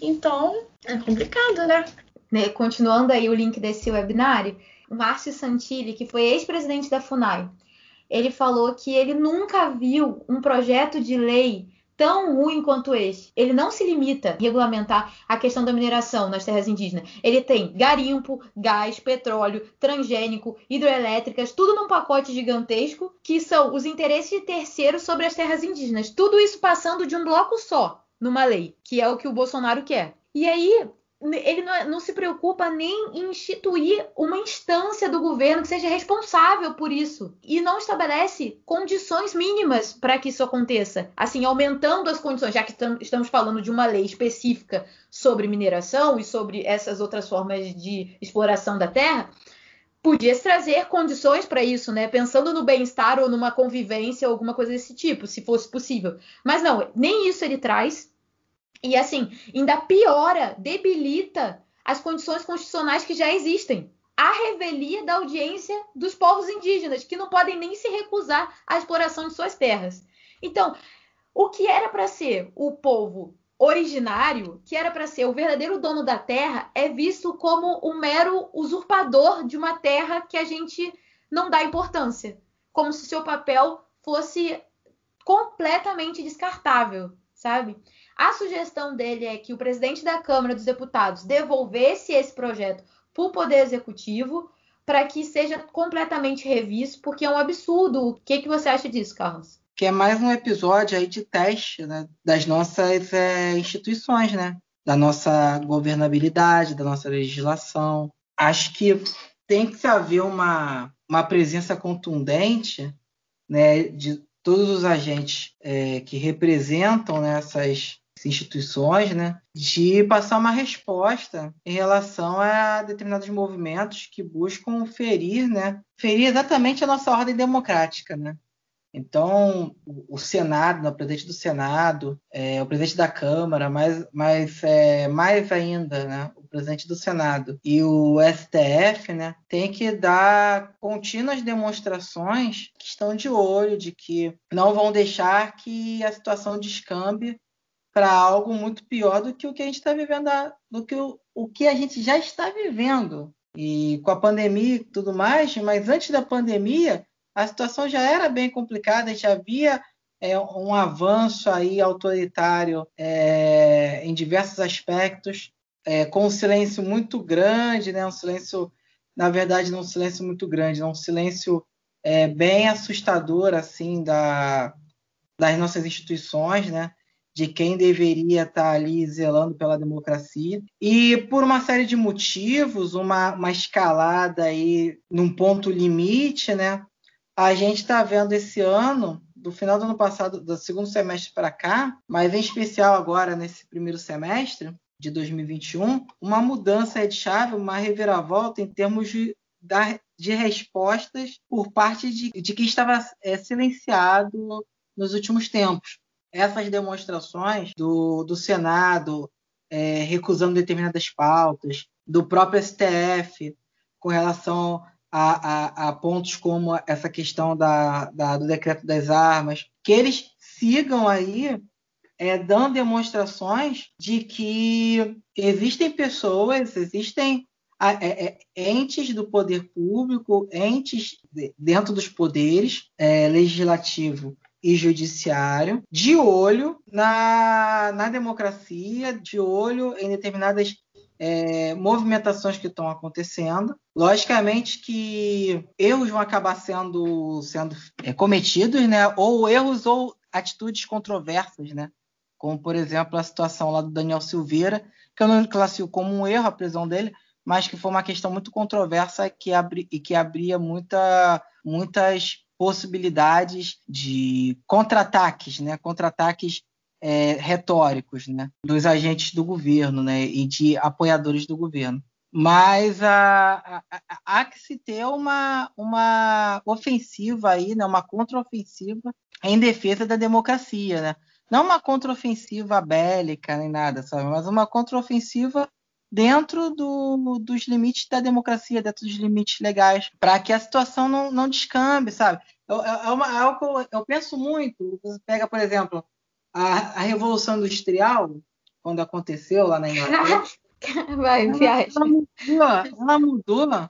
Então, é complicado, né? Né, continuando aí o link desse webinário, o Márcio Santilli, que foi ex-presidente da FUNAI, ele falou que ele nunca viu um projeto de lei tão ruim quanto esse. Ele não se limita a regulamentar a questão da mineração nas terras indígenas. Ele tem garimpo, gás, petróleo, transgênico, hidroelétricas, tudo num pacote gigantesco, que são os interesses de terceiros sobre as terras indígenas. Tudo isso passando de um bloco só numa lei, que é o que o Bolsonaro quer. E aí, ele não, não, se preocupa nem em instituir uma instância do governo que seja responsável por isso e não estabelece condições mínimas para que isso aconteça. Assim, aumentando as condições, já que estamos falando de uma lei específica sobre mineração e sobre essas outras formas de exploração da terra, podia trazer condições para isso, né? Pensando no bem-estar ou numa convivência ou alguma coisa desse tipo, se fosse possível. Mas não, nem isso ele traz. E assim, ainda piora, debilita as condições constitucionais que já existem. A revelia da audiência dos povos indígenas, que não podem nem se recusar à exploração de suas terras. Então, o que era para ser o povo originário, que era para ser o verdadeiro dono da terra, é visto como um mero usurpador de uma terra que a gente não dá importância, como se seu papel fosse completamente descartável, sabe? A sugestão dele é que o presidente da Câmara dos Deputados devolvesse esse projeto para o Poder Executivo para que seja completamente revisto, porque é um absurdo. O que, que você acha disso, Carlos? Que é mais um episódio aí de teste né, das nossas é, instituições, né? Da nossa governabilidade, da nossa legislação. Acho que tem que haver uma, uma presença contundente né, de todos os agentes é, que representam né, essas instituições, né, de passar uma resposta em relação a determinados movimentos que buscam ferir, né, ferir exatamente a nossa ordem democrática, né. Então, o, Senado, né, o presidente do Senado, é, o presidente da Câmara, mas, mas é, mais ainda, né, o presidente do Senado e o STF, né, tem que dar contínuas demonstrações que estão de olho de que não vão deixar que a situação descambe para algo muito pior do que o que a gente está vivendo, do que o, o que a gente já está vivendo. E com a pandemia e tudo mais, mas antes da pandemia, a situação já era bem complicada, já havia é, um avanço aí autoritário é, em diversos aspectos, é, com um silêncio muito grande, né? um silêncio, na verdade, não um silêncio muito grande, um silêncio é, bem assustador assim da, das nossas instituições, né? De quem deveria estar ali zelando pela democracia. E por uma série de motivos, uma, uma escalada aí num ponto limite, né? A gente está vendo esse ano, do final do ano passado, do segundo semestre para cá, mas em especial agora nesse primeiro semestre de 2021, uma mudança de chave, uma reviravolta em termos de, de respostas por parte de, de quem estava é, silenciado nos últimos tempos. Essas demonstrações do, do Senado é, recusando determinadas pautas, do próprio STF com relação a, a, a pontos como essa questão da, da, do decreto das armas, que eles sigam aí é, dando demonstrações de que existem pessoas, existem é, é, entes do poder público, entes dentro dos poderes é, legislativo e judiciário, de olho na, na democracia, de olho em determinadas é, movimentações que estão acontecendo. Logicamente que erros vão acabar sendo, sendo é, cometidos, né? ou erros ou atitudes controversas, né? como, por exemplo, a situação lá do Daniel Silveira, que eu não classifico como um erro a prisão dele, mas que foi uma questão muito controversa que abri, e que abria muita, muitas possibilidades de contra-ataques, né? contra-ataques é, retóricos né, dos agentes do governo né, e de apoiadores do governo. Mas há, há, que se ter uma, uma ofensiva aí, né, uma contraofensiva em defesa da democracia. Né? Não uma contraofensiva bélica nem nada, sabe? mas uma contraofensiva dentro do, dos limites da democracia, dentro dos limites legais, para que a situação não, não descambe, sabe? É, é, uma, é algo que eu, eu penso muito. Você pega, por exemplo, a, a Revolução Industrial, quando aconteceu lá na Inglaterra, Vai, viagem. Ela mudou, ela mudou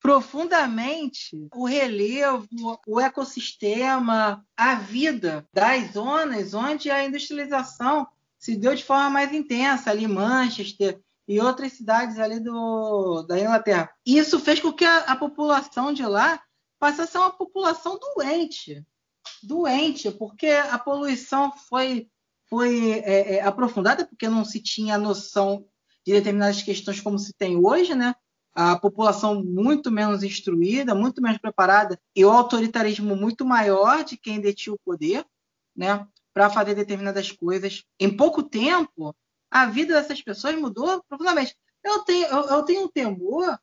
profundamente o relevo, o ecossistema, a vida das zonas onde a industrialização se deu de forma mais intensa, ali Manchester e outras cidades ali do, da Inglaterra. Isso fez com que a, a população de lá passasse a ser uma população doente doente, porque a poluição foi, foi é, é, aprofundada, porque não se tinha noção de determinadas questões como se tem hoje, né? A população muito menos instruída, muito menos preparada e o autoritarismo muito maior de quem detinha o poder, né? Para fazer determinadas coisas. Em pouco tempo, a vida dessas pessoas mudou profundamente. Eu tenho, eu, eu tenho um temor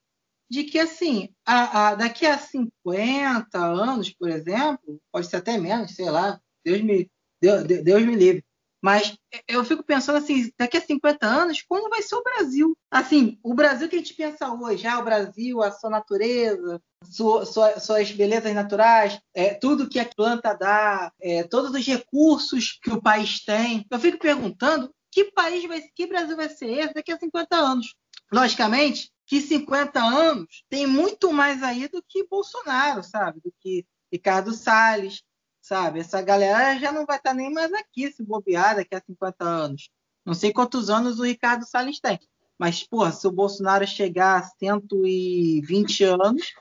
de que, assim, a, a, daqui a 50 anos, por exemplo, pode ser até menos, sei lá, Deus me, Deus, Deus me livre. Mas eu fico pensando assim, daqui a 50 anos, como vai ser o Brasil? Assim, o Brasil que a gente pensa hoje, ah, o Brasil, a sua natureza, sua, sua, suas belezas naturais, é, tudo que a planta dá, é, todos os recursos que o país tem. Eu fico perguntando que país vai, que Brasil vai ser esse daqui a 50 anos? Logicamente, que 50 anos tem muito mais aí do que Bolsonaro, sabe? Do que Ricardo Salles, sabe? Essa galera já não vai estar nem mais aqui se bobear daqui a 50 anos. Não sei quantos anos o Ricardo Salles tem. Mas, porra, se o Bolsonaro chegar a 120 anos,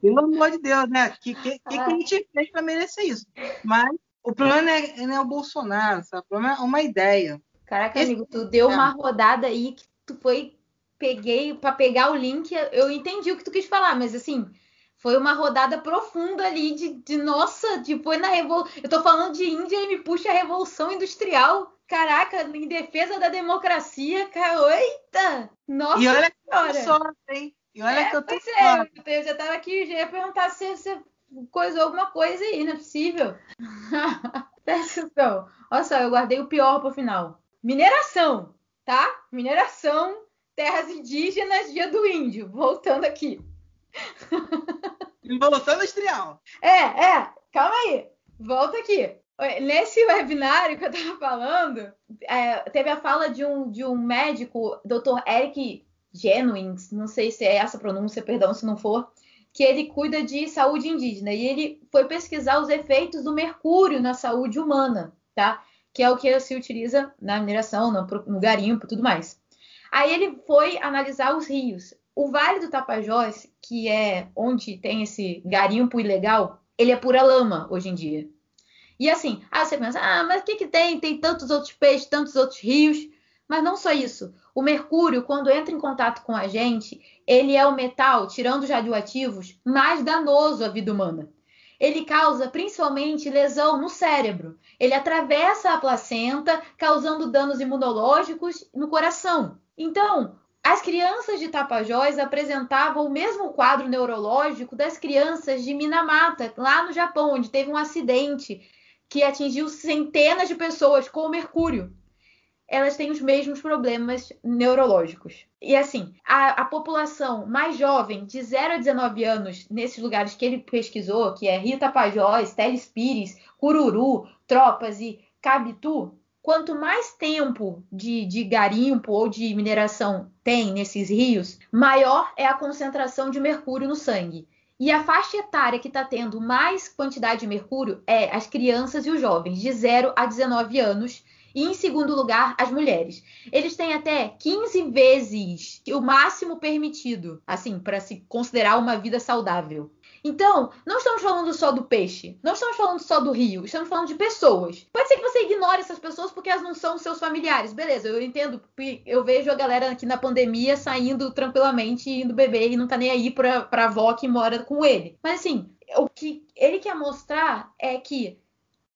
pelo amor de Deus, né? O que, que, que, a gente fez para merecer isso? Mas o problema não é, não é o Bolsonaro, sabe? O problema é uma ideia. Caraca, Esse... amigo, tu deu uma rodada aí que tu foi peguei para pegar o link, eu entendi o que tu quis falar, mas assim, foi uma rodada profunda ali de, de nossa, de foi na revolução. Eu tô falando de Índia e me puxa a revolução industrial. Caraca, em defesa da democracia, cara, eita! Nossa e olha que eu só, hein? E olha é, que eu tô pois é, eu já tava aqui, já ia perguntar se, se coisou alguma coisa aí, não é possível. Presta atenção. Olha só, eu guardei o pior pro final. Mineração, tá? Mineração, terras indígenas, dia do índio. Voltando aqui. Involução industrial. É, é, calma aí. Volta aqui. Nesse webinário que eu estava falando, é, teve a fala de um, de um médico, Dr. Eric Genuins, não sei se é essa pronúncia, perdão se não for, que ele cuida de saúde indígena e ele foi pesquisar os efeitos do mercúrio na saúde humana, tá? Que é o que se utiliza na mineração, no, no garimpo tudo mais. Aí ele foi analisar os rios. O Vale do Tapajós, que é onde tem esse garimpo ilegal, ele é pura lama hoje em dia. E assim, ah, você pensa, ah, mas o que, que tem? Tem tantos outros peixes, tantos outros rios. Mas não só isso. O mercúrio, quando entra em contato com a gente, ele é o metal, tirando os radioativos, mais danoso à vida humana. Ele causa principalmente lesão no cérebro. Ele atravessa a placenta, causando danos imunológicos no coração. Então, as crianças de Tapajós apresentavam o mesmo quadro neurológico das crianças de Minamata, lá no Japão, onde teve um acidente que atingiu centenas de pessoas com mercúrio. Elas têm os mesmos problemas neurológicos. E assim, a, a, população mais jovem, de 0 a 19 anos, nesses lugares que ele pesquisou, que é Rio Tapajós, Telespires, Cururu, Tropas e Cabitu, quanto mais tempo de, de, garimpo ou de mineração tem nesses rios, maior é a concentração de mercúrio no sangue. E a faixa etária que está tendo mais quantidade de mercúrio é as crianças e os jovens, de 0 a 19 anos. E em segundo lugar, as mulheres. Eles têm até 15 vezes o máximo permitido, assim, para se considerar uma vida saudável. Então, não estamos falando só do peixe, não estamos falando só do rio, estamos falando de pessoas. Pode ser que você ignore essas pessoas porque elas não são seus familiares, beleza, eu entendo. Eu vejo a galera aqui na pandemia saindo tranquilamente, indo beber e não tá nem aí pra, pra avó que mora com ele. Mas assim, o que ele quer mostrar é que,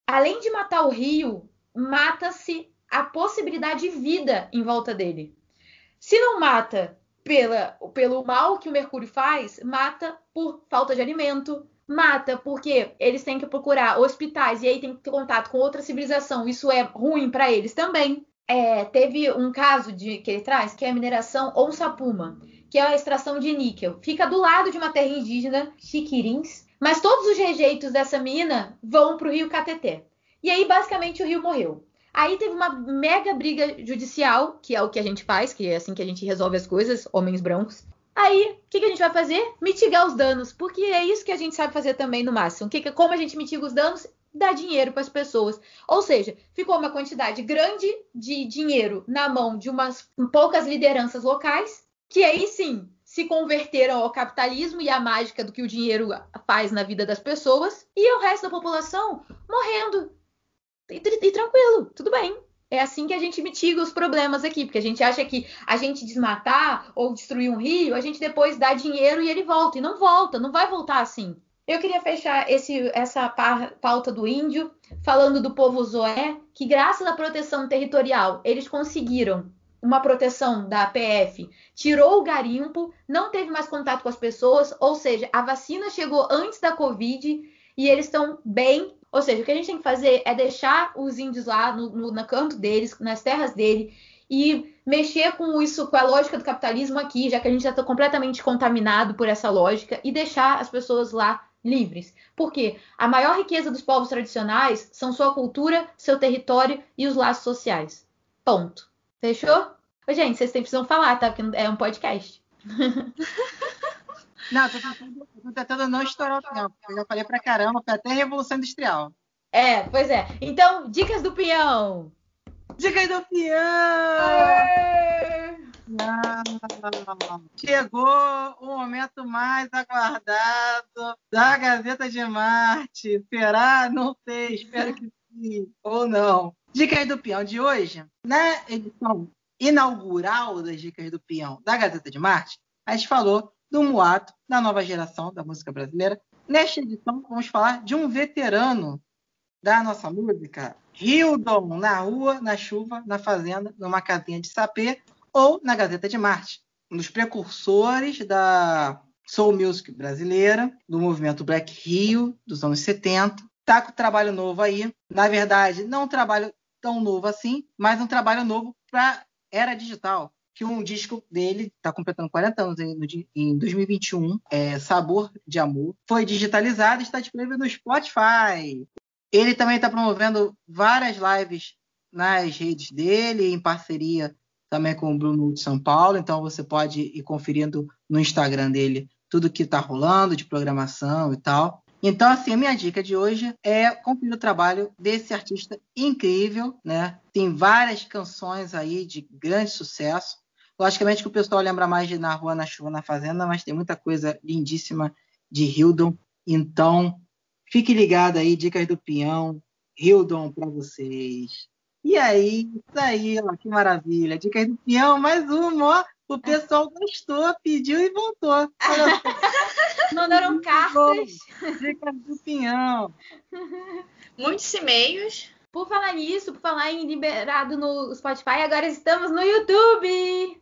além de matar o rio, mata-se a possibilidade de vida em volta dele. Se não mata pela, pelo mal que o mercúrio faz, mata por falta de alimento, mata porque eles têm que procurar hospitais e aí tem que ter contato com outra civilização. Isso é ruim para eles também. É, teve um caso de, que ele traz que é a mineração Onsapuma, que é a extração de níquel. Fica do lado de uma terra indígena, Chiquirins, mas todos os rejeitos dessa mina vão para o rio Cateté. E aí, basicamente, o rio morreu. Aí teve uma mega briga judicial, que é o que a gente faz, que é assim que a gente resolve as coisas, homens brancos. Aí, o que, que, a gente vai fazer? Mitigar os danos, porque é isso que a gente sabe fazer também no máximo. Que, que, como a gente mitiga os danos? Dá dinheiro para as pessoas. Ou seja, ficou uma quantidade grande de dinheiro na mão de umas poucas lideranças locais, que aí sim se converteram ao capitalismo e à mágica do que o dinheiro faz na vida das pessoas, e o resto da população morrendo e, e tranquilo, tudo bem. É assim que a gente mitiga os problemas aqui, porque a gente acha que a gente desmatar ou destruir um rio, a gente depois dá dinheiro e ele volta. E não volta, não vai voltar assim. Eu queria fechar esse, essa pauta do índio falando do povo Zoé, que graças à proteção territorial, eles conseguiram uma proteção da PF, tirou o garimpo, não teve mais contato com as pessoas, ou seja, a vacina chegou antes da Covid e eles estão bem ou seja, o que a gente tem que fazer é deixar os índios lá no, no, no canto deles, nas terras dele, e mexer com isso, com a lógica do capitalismo aqui, já que a gente já está completamente contaminado por essa lógica, e deixar as pessoas lá livres. Porque a maior riqueza dos povos tradicionais são sua cultura, seu território e os laços sociais. Ponto. Fechou? Gente, vocês precisam falar, tá? Porque é um podcast. Não, tô tentando, tô tentando não estourar o tempo. Eu já falei pra caramba, foi até Revolução Industrial. É, pois é. Então, dicas do peão. Dicas do peão! Chegou o momento mais aguardado da Gazeta de Marte. Será? Não sei, espero que sim, ou não. Dicas do peão de hoje, na edição inaugural das Dicas do Peão da Gazeta de Marte, a gente falou do muato da nova geração da música brasileira. Nesta edição, vamos falar de um veterano da nossa música, Hildon, na rua, na chuva, na fazenda, numa casinha de sapê ou na Gazeta de Marte. Um dos precursores da soul music brasileira, do movimento Black Rio, dos anos 70. Tá com trabalho novo aí. Na verdade, não um trabalho tão novo assim, mas um trabalho novo para era digital. Que um disco dele está completando 40 anos em, em 2021, é Sabor de Amor, foi digitalizado e está disponível no Spotify. Ele também está promovendo várias lives nas redes dele, em parceria também com o Bruno de São Paulo. Então você pode ir conferindo no Instagram dele tudo que está rolando de programação e tal. Então, assim, a minha dica de hoje é conferir o trabalho desse artista incrível, né? Tem várias canções aí de grande sucesso. Logicamente que o pessoal lembra mais de Na Rua, Na Chuva, Na Fazenda, mas tem muita coisa lindíssima de Hildon. Então, fique ligado aí, dicas do Peão, Hildon para vocês. E aí, isso aí, ó, que maravilha. Dicas do Peão, mais uma, ó. O pessoal gostou, pediu e voltou. Mandaram cartas. Dicas do Pinhão. Muitos e-mails. Por falar nisso, por falar em liberado no Spotify, agora estamos no YouTube.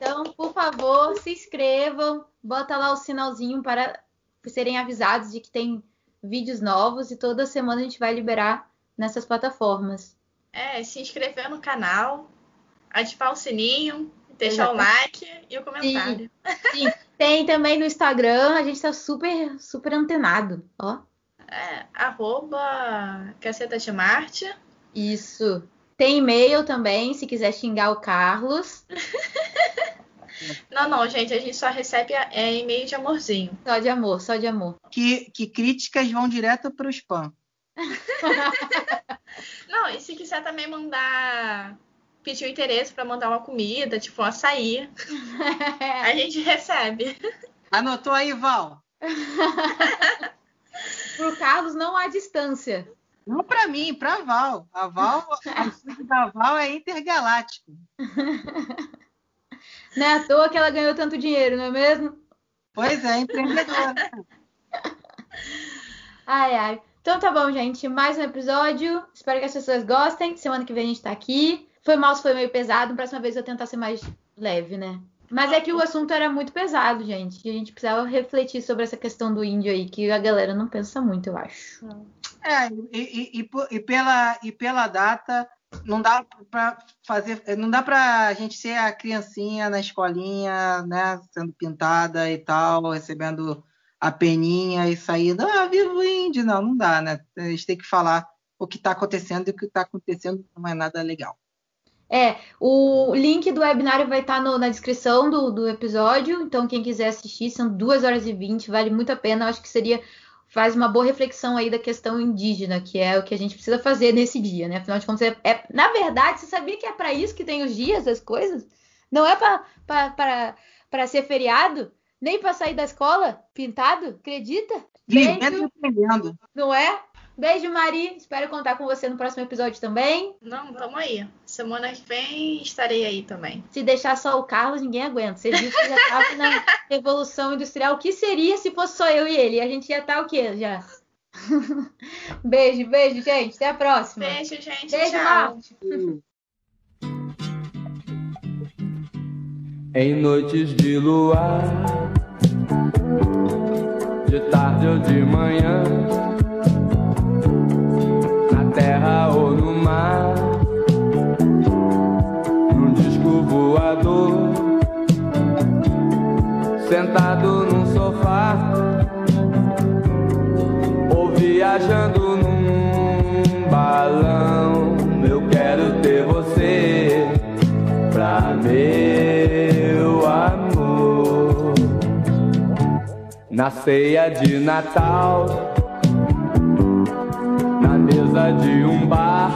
Então, por favor, se inscrevam, bota lá o sinalzinho para serem avisados de que tem vídeos novos e toda semana a gente vai liberar nessas plataformas. É, se inscrever no canal, ativar o sininho, deixar Exatamente. o like e o comentário. Sim, sim. Tem também no Instagram, a gente tá super, super antenado, ó. É, arroba Caceta de Marte. Isso. Tem e-mail também, se quiser xingar o Carlos. Não, não, gente, a gente só recebe é, e-mail de amorzinho. Só de amor, só de amor. Que, que críticas vão direto para o spam. não, e se quiser também mandar pediu interesse para mandar uma comida, tipo um açaí, a gente recebe. Anotou aí, Val? Pro Carlos não há distância. Não para mim, para Val. A Val, a da Val é intergaláctico. Não é à toa que ela ganhou tanto dinheiro, não é mesmo? Pois é, empreendedora. ai, ai. Então tá bom, gente. Mais um episódio. Espero que as pessoas gostem. Semana que vem a gente tá aqui. Foi mal se foi meio pesado. Próxima vez eu vou tentar ser mais leve, né? Mas é que o assunto era muito pesado, gente. E a gente precisava refletir sobre essa questão do índio aí, que a galera não pensa muito, eu acho. É, e, e, e pela, e pela data, não dá para fazer, não dá para a gente ser a criancinha na escolinha, né, sendo pintada e tal, recebendo a peninha e saindo, ah, viva o índio. Não, não dá, né? A gente tem que falar o que está acontecendo e o que está acontecendo não é nada legal. É, o link do webinário vai estar no, na descrição do, do, episódio, então quem quiser assistir, são 2 horas e 20, vale muito a pena. Acho que seria, faz uma boa reflexão aí da questão indígena, que é o que a gente precisa fazer nesse dia, né? Afinal de contas, é, é na verdade, você sabia que é para isso que tem os dias, as coisas? Não é para ser feriado, nem para sair da escola pintado, acredita? Vivendo aprendendo. Não é? Beijo, Mari. Espero contar com você no próximo episódio também. Não, tamo aí. Semana que vem estarei aí também. Se deixar só o Carlos, ninguém aguenta. Você disse que já estava na Revolução Industrial. O que seria se fosse só eu e ele? A gente ia estar tá o quê já? beijo, beijo, gente. Até a próxima. Beijo, gente. Beijo, Marte. Em noites de luar, de tarde ou de manhã terra ou no mar, sentado num sofá, ou viajando num balão. Eu quero ter você pra meu amor. Na ceia de Natal mesa de um bar,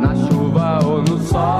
na chuva ou no sol.